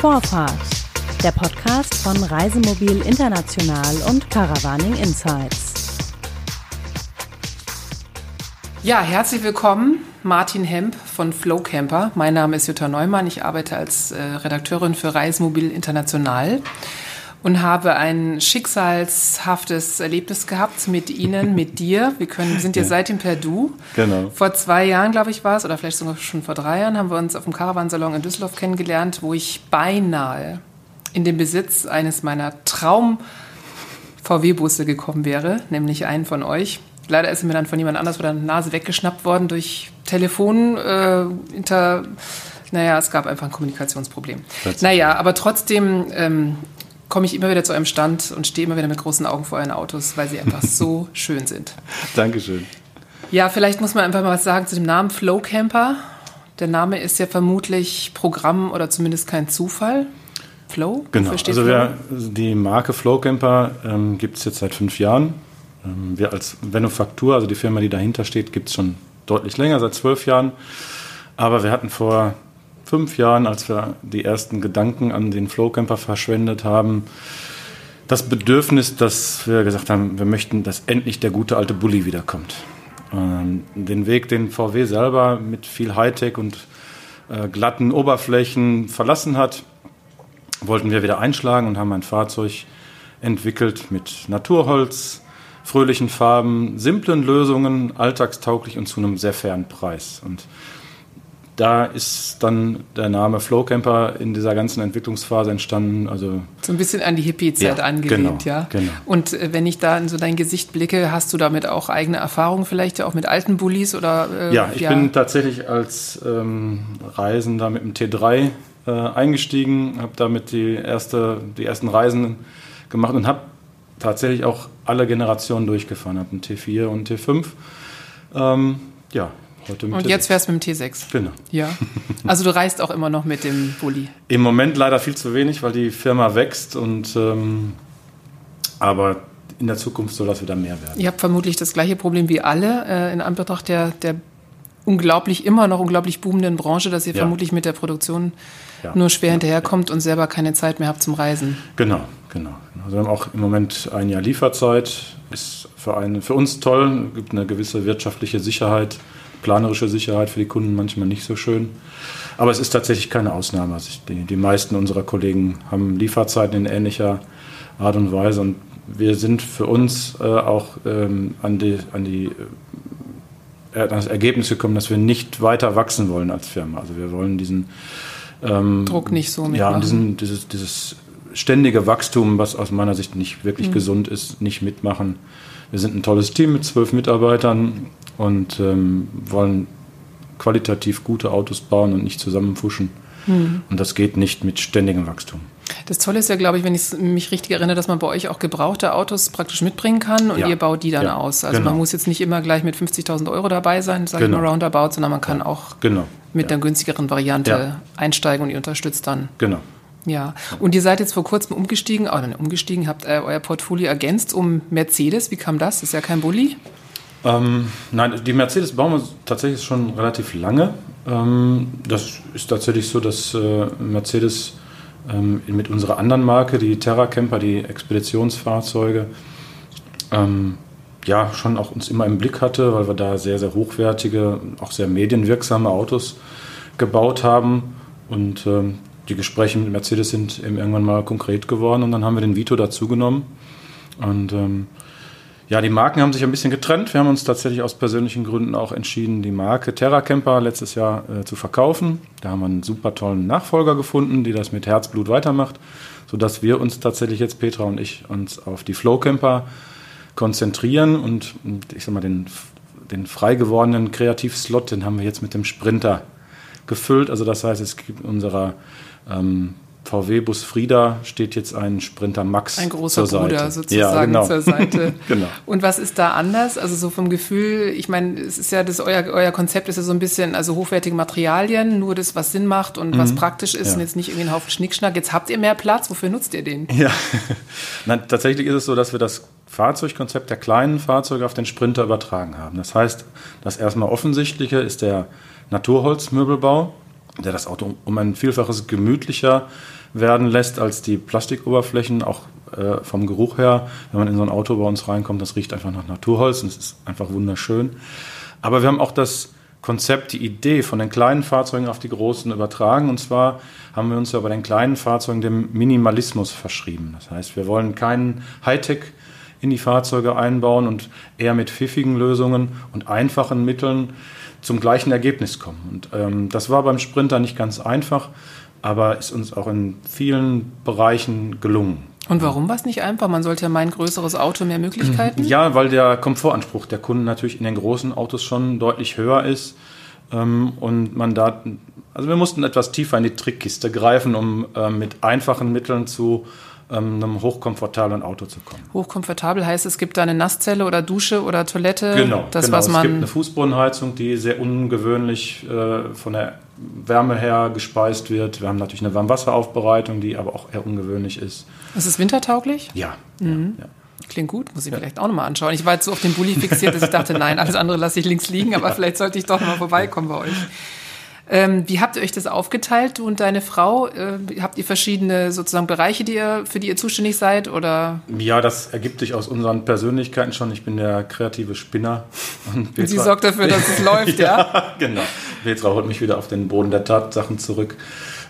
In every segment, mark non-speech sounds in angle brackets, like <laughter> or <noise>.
Vorfahrt, der Podcast von Reisemobil International und Caravaning Insights. Ja, herzlich willkommen, Martin Hemp von Flow Camper. Mein Name ist Jutta Neumann. Ich arbeite als äh, Redakteurin für Reisemobil International und habe ein schicksalshaftes Erlebnis gehabt mit Ihnen, mit <laughs> dir. Wir können, sind ja seitdem per Du. Genau. Vor zwei Jahren, glaube ich, war es, oder vielleicht sogar schon vor drei Jahren, haben wir uns auf dem Caravansalon in Düsseldorf kennengelernt, wo ich beinahe in den Besitz eines meiner Traum-VW-Busse gekommen wäre, nämlich einen von euch. Leider ist er mir dann von jemand anders vor der Nase weggeschnappt worden durch Telefon, äh, inter, naja, es gab einfach ein Kommunikationsproblem. Naja, aber trotzdem ähm, komme ich immer wieder zu eurem Stand und stehe immer wieder mit großen Augen vor euren Autos, weil sie einfach <laughs> so schön sind. Dankeschön. Ja, vielleicht muss man einfach mal was sagen zu dem Namen Flow Camper. Der Name ist ja vermutlich Programm oder zumindest kein Zufall. Flow? Genau. Also Flow? wir, die Marke Flowcamper ähm, gibt es jetzt seit fünf Jahren. Ähm, wir als Venufaktur, also die Firma, die dahinter steht, gibt es schon deutlich länger, seit zwölf Jahren. Aber wir hatten vor fünf Jahren, als wir die ersten Gedanken an den Flowcamper verschwendet haben, das Bedürfnis, dass wir gesagt haben, wir möchten, dass endlich der gute alte Bulli wiederkommt. Ähm, den Weg, den VW selber mit viel Hightech und äh, glatten Oberflächen verlassen hat, wollten wir wieder einschlagen und haben ein Fahrzeug entwickelt mit Naturholz, fröhlichen Farben, simplen Lösungen, alltagstauglich und zu einem sehr fairen Preis. Und da ist dann der Name Flowcamper in dieser ganzen Entwicklungsphase entstanden. Also So ein bisschen an die Hippie-Zeit Ja, angelehnt, genau, ja. genau. Und äh, wenn ich da in so dein Gesicht blicke, hast du damit auch eigene Erfahrungen vielleicht auch mit alten Bullis oder? Äh, ja, ich bin tatsächlich als ähm, Reisender mit dem T3 äh, eingestiegen, habe damit die, erste, die ersten Reisen gemacht und habe tatsächlich auch alle Generationen durchgefahren. Habe einen T4 und einen T5. Ähm, ja, heute mit Und T6. jetzt fährst du mit dem T6. Genau. Ja. Also du reist auch immer noch mit dem Bulli. Im Moment leider viel zu wenig, weil die Firma wächst und ähm, aber in der Zukunft soll das wieder mehr werden. Ihr habt vermutlich das gleiche Problem wie alle äh, in Anbetracht der, der unglaublich, immer noch unglaublich boomenden Branche, dass ihr Ja. vermutlich mit der Produktion Ja. nur schwer Ja. hinterherkommt und selber keine Zeit mehr habt zum Reisen. Genau, genau. Also wir haben auch im Moment ein Jahr Lieferzeit. Ist für, einen, für uns toll, gibt eine gewisse wirtschaftliche Sicherheit, planerische Sicherheit für die Kunden manchmal nicht so schön. Aber es ist tatsächlich keine Ausnahme. Also die, die meisten unserer Kollegen haben Lieferzeiten in ähnlicher Art und Weise. Und wir sind für uns äh, auch ähm, an die, an die äh, das Ergebnis gekommen, dass wir nicht weiter wachsen wollen als Firma. Also wir wollen diesen ähm, Druck nicht so ja, mitmachen. und diesen, dieses, dieses ständige Wachstum, was aus meiner Sicht nicht Mhm. wirklich gesund ist, nicht mitmachen. Wir sind ein tolles Team mit zwölf Mitarbeitern und ähm, wollen qualitativ gute Autos bauen und nicht zusammenfuschen. Mhm. Und das geht nicht mit ständigem Wachstum. Das Tolle ist ja, glaube ich, wenn ich mich richtig erinnere, dass man bei euch auch gebrauchte Autos praktisch mitbringen kann und Ja. ihr baut die dann Ja, aus. Also genau. man muss jetzt nicht immer gleich mit 50.000 Euro dabei sein, sage ich Genau. mal roundabout, sondern man kann auch Genau. mit ja. der günstigeren Variante Ja. einsteigen und ihr unterstützt dann. Genau. Ja, und ihr seid jetzt vor kurzem umgestiegen, oder nicht umgestiegen, habt äh, euer Portfolio ergänzt um Mercedes. Wie kam das? Das ist ja kein Bulli. Ähm, nein, die Mercedes bauen wir tatsächlich schon relativ lange. Ähm, das ist tatsächlich so, dass äh, Mercedes ähm, mit unserer anderen Marke, die Terra Camper, die Expeditionsfahrzeuge, ähm, ja, schon auch uns immer im Blick hatte, weil wir da sehr, sehr hochwertige, auch sehr medienwirksame Autos gebaut haben. Und ähm, die Gespräche mit Mercedes sind eben irgendwann mal konkret geworden und dann haben wir den Vito dazugenommen. Und ähm, ja, die Marken haben sich ein bisschen getrennt. Wir haben uns tatsächlich aus persönlichen Gründen auch entschieden, die Marke Terra Camper letztes Jahr äh, zu verkaufen. Da haben wir einen super tollen Nachfolger gefunden, die das mit Herzblut weitermacht, sodass wir uns tatsächlich jetzt, Petra und ich, uns auf die Flow Camper konzentrieren und, ich sag mal, den, den frei gewordenen Kreativslot, den haben wir jetzt mit dem Sprinter gefüllt. Also das heißt, es gibt unserer ähm, VW-Bus Frieda steht jetzt ein Sprinter Max Ein großer zur Bruder Seite. sozusagen ja, genau. zur Seite. <laughs> genau. Und was ist da anders? Also so vom Gefühl, ich meine, es ist ja das, euer, euer Konzept ist ja so ein bisschen, also hochwertige Materialien, nur das, was Sinn macht und was praktisch ist Mhm. Ja. und jetzt nicht irgendwie ein Haufen Schnickschnack. Jetzt habt ihr mehr Platz, wofür nutzt ihr den? Ja, <laughs> Nein, tatsächlich ist es so, dass wir das Fahrzeugkonzept der kleinen Fahrzeuge auf den Sprinter übertragen haben. Das heißt, das erstmal offensichtliche ist der Naturholzmöbelbau, der das Auto um ein Vielfaches gemütlicher werden lässt als die Plastikoberflächen, auch äh, vom Geruch her. Wenn man in so ein Auto bei uns reinkommt, das riecht einfach nach Naturholz und es ist einfach wunderschön. Aber wir haben auch das Konzept, die Idee von den kleinen Fahrzeugen auf die großen übertragen. Und zwar haben wir uns ja bei den kleinen Fahrzeugen dem Minimalismus verschrieben. Das heißt, wir wollen keinen Hightech in die Fahrzeuge einbauen und eher mit pfiffigen Lösungen und einfachen Mitteln zum gleichen Ergebnis kommen. Und ähm, das war beim Sprinter nicht ganz einfach, aber ist uns auch in vielen Bereichen gelungen. Und warum war es nicht einfach? Man sollte ja meinen, größeres Auto, mehr Möglichkeiten? Ja, weil der Komfortanspruch der Kunden natürlich in den großen Autos schon deutlich höher ist. Ähm, und man da, also wir mussten etwas tiefer in die Trickkiste greifen, um äh, mit einfachen Mitteln zu einem hochkomfortablen Auto zu kommen. Hochkomfortabel heißt, es gibt da eine Nasszelle oder Dusche oder Toilette. Genau, das, genau. Es gibt eine Fußbodenheizung, die sehr ungewöhnlich äh, von der Wärme her gespeist wird. Wir haben natürlich eine Warmwasseraufbereitung, die aber auch eher ungewöhnlich ist. Ist es wintertauglich? Ja. Mhm. ja, ja. Klingt gut, muss ich ja. vielleicht auch nochmal anschauen. Ich war jetzt so auf den Bulli fixiert, dass ich dachte, nein, alles andere lasse ich links liegen, aber <laughs> vielleicht sollte ich doch mal vorbeikommen bei euch. Ähm, wie habt ihr euch das aufgeteilt, du und deine Frau? Äh, habt ihr verschiedene sozusagen Bereiche, die ihr, für die ihr zuständig seid? Oder? Ja, das ergibt sich aus unseren Persönlichkeiten schon. Ich bin der kreative Spinner. Und, Petra, und sie sorgt dafür, dass es <laughs> läuft, ja? ja? Genau. Petra holt mich wieder auf den Boden der Tatsachen zurück.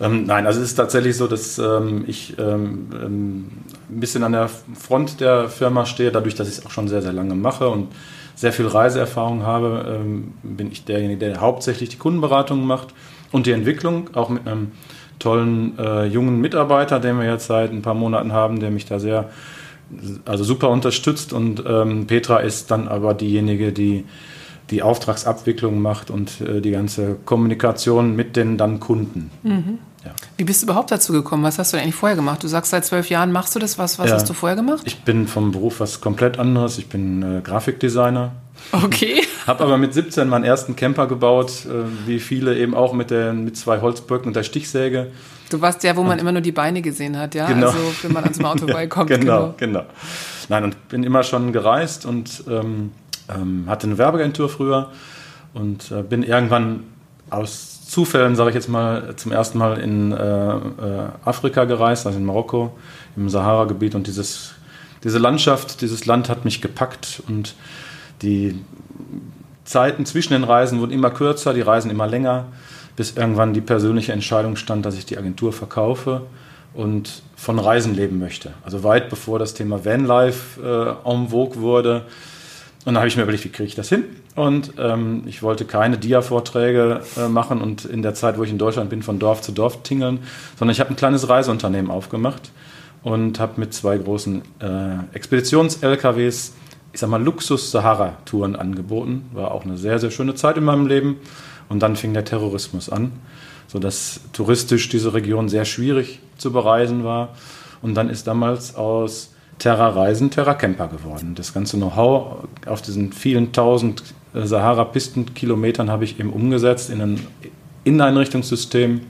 Ähm, nein, also es ist tatsächlich so, dass ähm, ich ähm, ähm ein bisschen an der Front der Firma stehe, dadurch, dass ich es auch schon sehr, sehr lange mache und sehr viel Reiseerfahrung habe, ähm, bin ich derjenige, der hauptsächlich die Kundenberatung macht und die Entwicklung, auch mit einem tollen äh, jungen Mitarbeiter, den wir jetzt seit ein paar Monaten haben, der mich da sehr, also super unterstützt. Und ähm, Petra ist dann aber diejenige, die die Auftragsabwicklung macht und äh, die ganze Kommunikation mit den dann Kunden. Mhm. Ja. Wie bist du überhaupt dazu gekommen? Was hast du denn eigentlich vorher gemacht? Du sagst, seit zwölf Jahren machst du das. Was, was ja. hast du vorher gemacht? Ich bin vom Beruf was komplett anderes. Ich bin äh, Grafikdesigner. Okay. <laughs> Habe aber mit 17 meinen ersten Camper gebaut, äh, wie viele eben auch mit, der, mit zwei Holzböcken und der Stichsäge. Du warst der, wo man und, immer nur die Beine gesehen hat, ja? Genau. Also wenn man ans Auto <laughs> vorbeikommt. genau, genau, genau. Nein, und bin immer schon gereist und ähm, ähm, hatte eine Werbeagentur früher und äh, bin irgendwann aus Zufällen, sage ich jetzt mal, zum ersten Mal in äh, äh, Afrika gereist, also in Marokko, im Sahara-Gebiet. Und dieses, diese Landschaft, dieses Land hat mich gepackt und die Zeiten zwischen den Reisen wurden immer kürzer, die Reisen immer länger, bis irgendwann die persönliche Entscheidung stand, dass ich die Agentur verkaufe und von Reisen leben möchte. Also weit bevor das Thema Vanlife äh, en vogue wurde. Und dann habe ich mir überlegt, wie kriege ich das hin? Und ähm, ich wollte keine Dia-Vorträge äh, machen und in der Zeit, wo ich in Deutschland bin, von Dorf zu Dorf tingeln, sondern ich habe ein kleines Reiseunternehmen aufgemacht und habe mit zwei großen äh, Expeditions-LKWs, ich sag mal, Luxus-Sahara-Touren angeboten. War auch eine sehr, sehr schöne Zeit in meinem Leben. Und dann fing der Terrorismus an, sodass touristisch diese Region sehr schwierig zu bereisen war. Und dann ist damals aus Terra Reisen Terra Camper geworden. Das ganze Know-how auf diesen vielen tausend äh, Sahara-Pistenkilometern habe ich eben umgesetzt in ein Inneneinrichtungssystem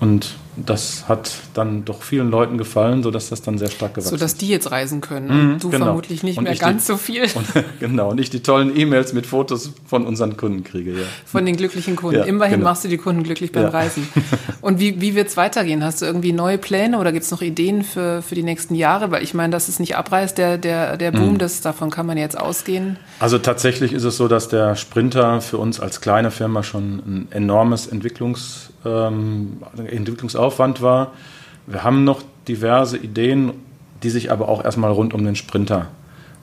und das hat dann doch vielen Leuten gefallen, sodass das dann sehr stark gewachsen ist. Sodass die jetzt reisen können. Mhm, du genau. vermutlich nicht und mehr ganz die, so viel. <laughs> Und, genau, und ich die tollen E-Mails mit Fotos von unseren Kunden kriege. Ja. Von den glücklichen Kunden. Ja, Immerhin genau. machst du die Kunden glücklich beim ja. Reisen. <laughs> Und wie, wie wird es weitergehen? Hast du irgendwie neue Pläne oder gibt es noch Ideen für, für die nächsten Jahre? Weil ich meine, dass es nicht abreißt, der, der, der Boom, mhm. das, davon kann man jetzt ausgehen. Also tatsächlich ist es so, dass der Sprinter für uns als kleine Firma schon ein enormes Entwicklungs, ähm, Entwicklungsaufwand war. Wir haben noch diverse Ideen, die sich aber auch erstmal rund um den Sprinter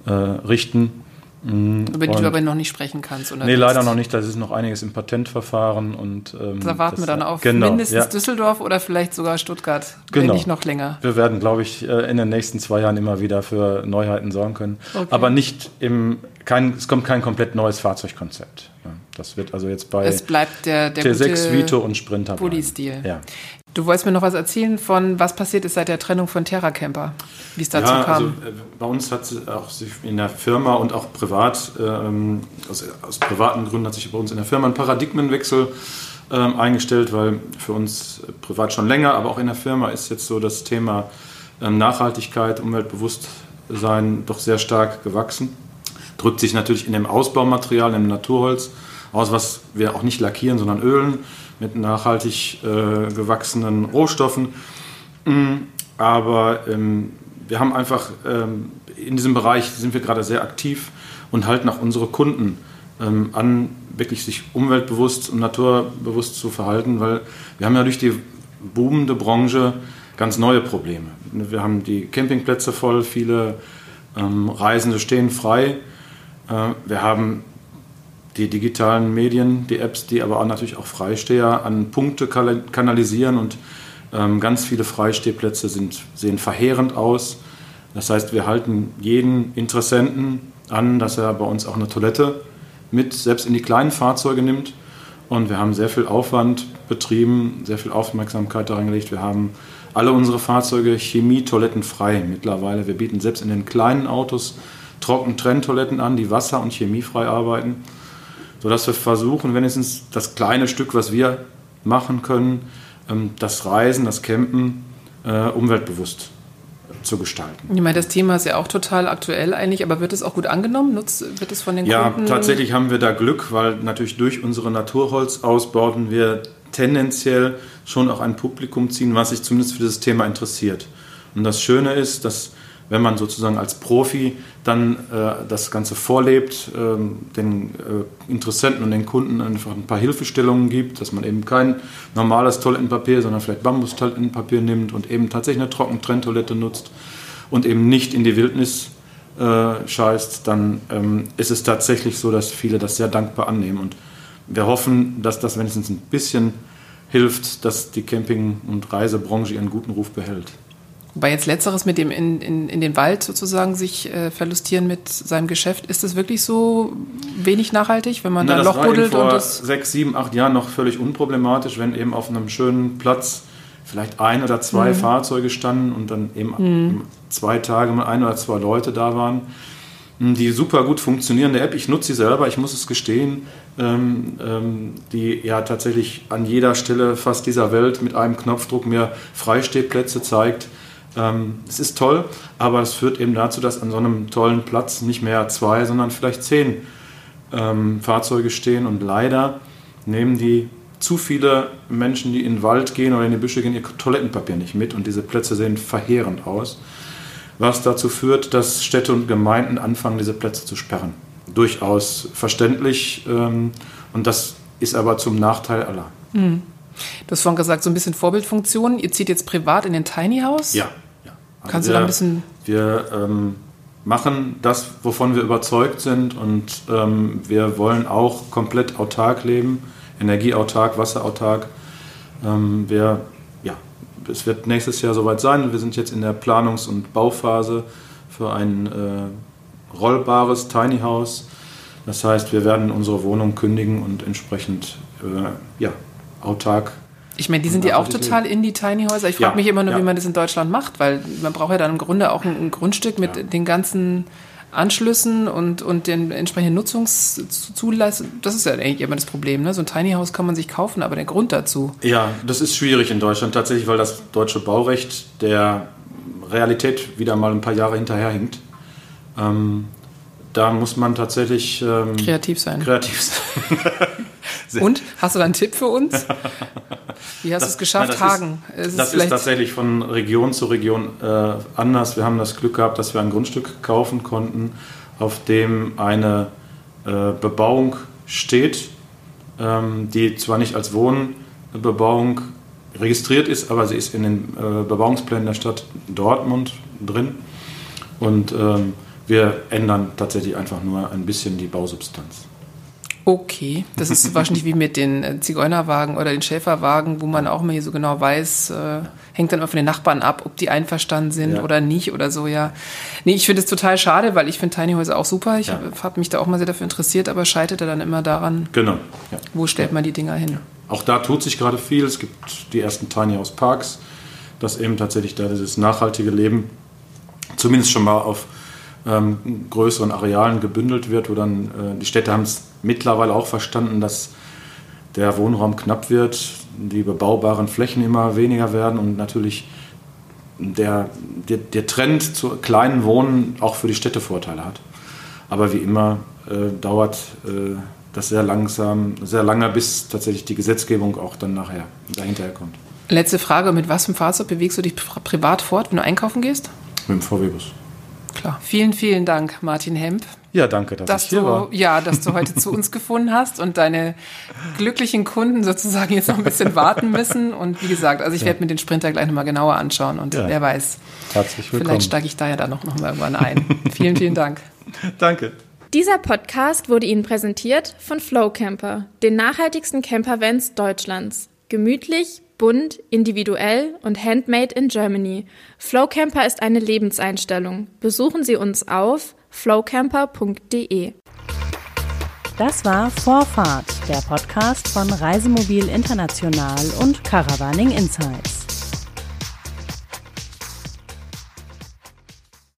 äh, richten. Mhm. Über die und, du aber noch nicht sprechen kannst, oder? Nee, leider noch nicht. Da ist noch einiges im Patentverfahren. Und, ähm, da warten wir dann auf genau, mindestens ja. Düsseldorf oder vielleicht sogar Stuttgart, genau. wenn nicht noch länger. Wir werden, glaube ich, äh, in den nächsten zwei Jahren immer wieder für Neuheiten sorgen können. Okay. Aber nicht im, kein, es kommt kein komplett neues Fahrzeugkonzept. Das wird also jetzt bei es bleibt der, der T6, Vito und Sprinter. Bulli-Stil. Ja. Du wolltest mir noch was erzählen von, was passiert ist seit der Trennung von Terra Camper, wie es dazu ja, kam. Also, äh, bei uns hat auch sich in der Firma und auch privat, ähm, aus, aus, privaten Gründen hat sich bei uns in der Firma ein Paradigmenwechsel ähm, eingestellt, weil für uns privat schon länger, aber auch in der Firma ist jetzt so das Thema ähm, Nachhaltigkeit, Umweltbewusstsein doch sehr stark gewachsen. Drückt sich natürlich in dem Ausbaumaterial, im Naturholz aus, was wir auch nicht lackieren, sondern ölen mit nachhaltig äh, gewachsenen Rohstoffen. Mm, aber ähm, wir haben einfach, ähm, in diesem Bereich sind wir gerade sehr aktiv und halten auch unsere Kunden ähm, an, wirklich sich umweltbewusst und naturbewusst zu verhalten, weil wir haben ja durch die boomende Branche ganz neue Probleme. Wir haben die Campingplätze voll, viele ähm, Reisende stehen frei. Äh, wir haben die digitalen Medien, die Apps, die aber auch natürlich auch Freisteher an Punkte kanalisieren und ähm, ganz viele Freistehplätze sind, sehen verheerend aus. Das heißt, wir halten jeden Interessenten an, dass er bei uns auch eine Toilette mit selbst in die kleinen Fahrzeuge nimmt. Und wir haben sehr viel Aufwand betrieben, sehr viel Aufmerksamkeit daran gelegt. Wir haben alle unsere Fahrzeuge chemietoilettenfrei mittlerweile. Wir bieten selbst in den kleinen Autos Trocken-Trenntoiletten an, die wasser- und chemiefrei arbeiten, sodass wir versuchen, wenigstens das kleine Stück, was wir machen können, ähm, das Reisen, das Campen äh, umweltbewusst zu gestalten. Ich meine, das Thema ist ja auch total aktuell eigentlich, aber wird es auch gut angenommen? Nutzt, wird es von den ja, Kunden? Ja, tatsächlich haben wir da Glück, weil natürlich durch unsere Naturholzausbauten wir tendenziell schon auch ein Publikum ziehen, was sich zumindest für dieses Thema interessiert. Und das Schöne ist, dass wenn man sozusagen als Profi dann äh, das Ganze vorlebt, äh, den äh, Interessenten und den Kunden einfach ein paar Hilfestellungen gibt, dass man eben kein normales Toilettenpapier, sondern vielleicht Bambus-Toilettenpapier nimmt und eben tatsächlich eine Trockentrenntoilette nutzt und eben nicht in die Wildnis äh, scheißt, dann ähm, ist es tatsächlich so, dass viele das sehr dankbar annehmen. Und wir hoffen, dass das wenigstens ein bisschen hilft, dass die Camping- und Reisebranche ihren guten Ruf behält. Wobei jetzt letzteres mit dem in, in, in den Wald sozusagen sich äh, verlustieren mit seinem Geschäft, ist das wirklich so wenig nachhaltig, wenn man Na, da ein Loch buddelt? Vor und das sechs, sieben, acht Jahren noch völlig unproblematisch, wenn eben auf einem schönen Platz vielleicht ein oder zwei mhm. Fahrzeuge standen und dann eben mhm. zwei Tage mal ein oder zwei Leute da waren. Hm, die super gut funktionierende App, ich nutze sie selber, ich muss es gestehen, ähm, ähm, die ja tatsächlich an jeder Stelle fast dieser Welt mit einem Knopfdruck mir Freistehplätze zeigt ähm, es ist toll, aber es führt eben dazu, dass an so einem tollen Platz nicht mehr zwei, sondern vielleicht zehn ähm, Fahrzeuge stehen. Und leider nehmen die zu viele Menschen, die in den Wald gehen oder in die Büsche gehen, ihr Toilettenpapier nicht mit. Und diese Plätze sehen verheerend aus. Was dazu führt, dass Städte und Gemeinden anfangen, diese Plätze zu sperren. Durchaus verständlich. Ähm, und das ist aber zum Nachteil aller. Mhm. Du hast vorhin gesagt, so ein bisschen Vorbildfunktion. Ihr zieht jetzt privat in den Tiny House? Ja, Kannst wir, du da ein bisschen. Wir ähm, machen das, wovon wir überzeugt sind und ähm, wir wollen auch komplett autark leben, energieautark, wasserautark. Ähm, wir, ja, es wird nächstes Jahr soweit sein. Wir sind jetzt in der Planungs- und Bauphase für ein äh, rollbares Tiny House. Das heißt, wir werden unsere Wohnung kündigen und entsprechend äh, ja, autark ich meine, die sind ja auch total in die Tiny Häuser. Ich frage ja, mich immer nur, ja. wie man das in Deutschland macht, weil man braucht ja dann im Grunde auch ein, ein Grundstück mit ja. den ganzen Anschlüssen und, und den entsprechenden Nutzungszulassungen. Das ist ja eigentlich immer das Problem. Ne? So ein Tiny House kann man sich kaufen, aber der Grund dazu. Ja, das ist schwierig in Deutschland tatsächlich, weil das deutsche Baurecht der Realität wieder mal ein paar Jahre hinterherhinkt. Ähm, da muss man tatsächlich ähm, kreativ sein. Kreativ <laughs> sein. Und hast du da einen Tipp für uns? <laughs> Wie hast du es geschafft, das Hagen? Ist, das ist tatsächlich von Region zu Region äh, anders. Wir haben das Glück gehabt, dass wir ein Grundstück kaufen konnten, auf dem eine äh, Bebauung steht, ähm, die zwar nicht als Wohnbebauung registriert ist, aber sie ist in den äh, Bebauungsplänen der Stadt Dortmund drin. Und ähm, wir ändern tatsächlich einfach nur ein bisschen die Bausubstanz. Okay, das ist wahrscheinlich wie mit den äh, Zigeunerwagen oder den Schäferwagen, wo man auch immer hier so genau weiß, äh, hängt dann immer von den Nachbarn ab, ob die einverstanden sind ja. oder nicht oder so, ja. Nee, ich finde es total schade, weil ich finde Tiny Häuser auch super. Ich ja. habe hab mich da auch mal sehr dafür interessiert, aber scheiterte dann immer daran, genau. Ja. wo stellt man die Dinger hin. Auch da tut sich gerade viel. Es gibt die ersten Tiny House Parks, dass eben tatsächlich da dieses nachhaltige Leben zumindest schon mal auf ähm, größeren Arealen gebündelt wird, wo dann äh, die Städte haben es mittlerweile auch verstanden, dass der Wohnraum knapp wird, die bebaubaren Flächen immer weniger werden und natürlich der, der, der Trend zu kleinen Wohnen auch für die Städte Vorteile hat. Aber wie immer äh, dauert äh, das sehr langsam, sehr lange, bis tatsächlich die Gesetzgebung auch dann nachher dahinterher kommt. Letzte Frage, mit was für einem Fahrzeug bewegst du dich privat fort, wenn du einkaufen gehst? Mit dem VW-Bus. Klar. Vielen, vielen Dank, Martin Hemp. Ja, danke, dass, dass ich hier du, war. Ja, dass du heute zu uns gefunden hast und deine glücklichen Kunden sozusagen jetzt noch ein bisschen warten müssen. Und wie gesagt, also ich ja. werde mir den Sprinter gleich nochmal genauer anschauen und ja. wer weiß. Herzlich willkommen. Vielleicht steige ich da ja dann noch, noch mal irgendwann ein. vielen, vielen Dank. <laughs> Danke. Dieser Podcast wurde Ihnen präsentiert von Flow Camper, den nachhaltigsten Campervans Deutschlands. Gemütlich, bunt, individuell und handmade in Germany. Flowcamper ist eine Lebenseinstellung. Besuchen Sie uns auf flowcamper.de. Das war Vorfahrt, der Podcast von Reisemobil International und Caravaning Insights.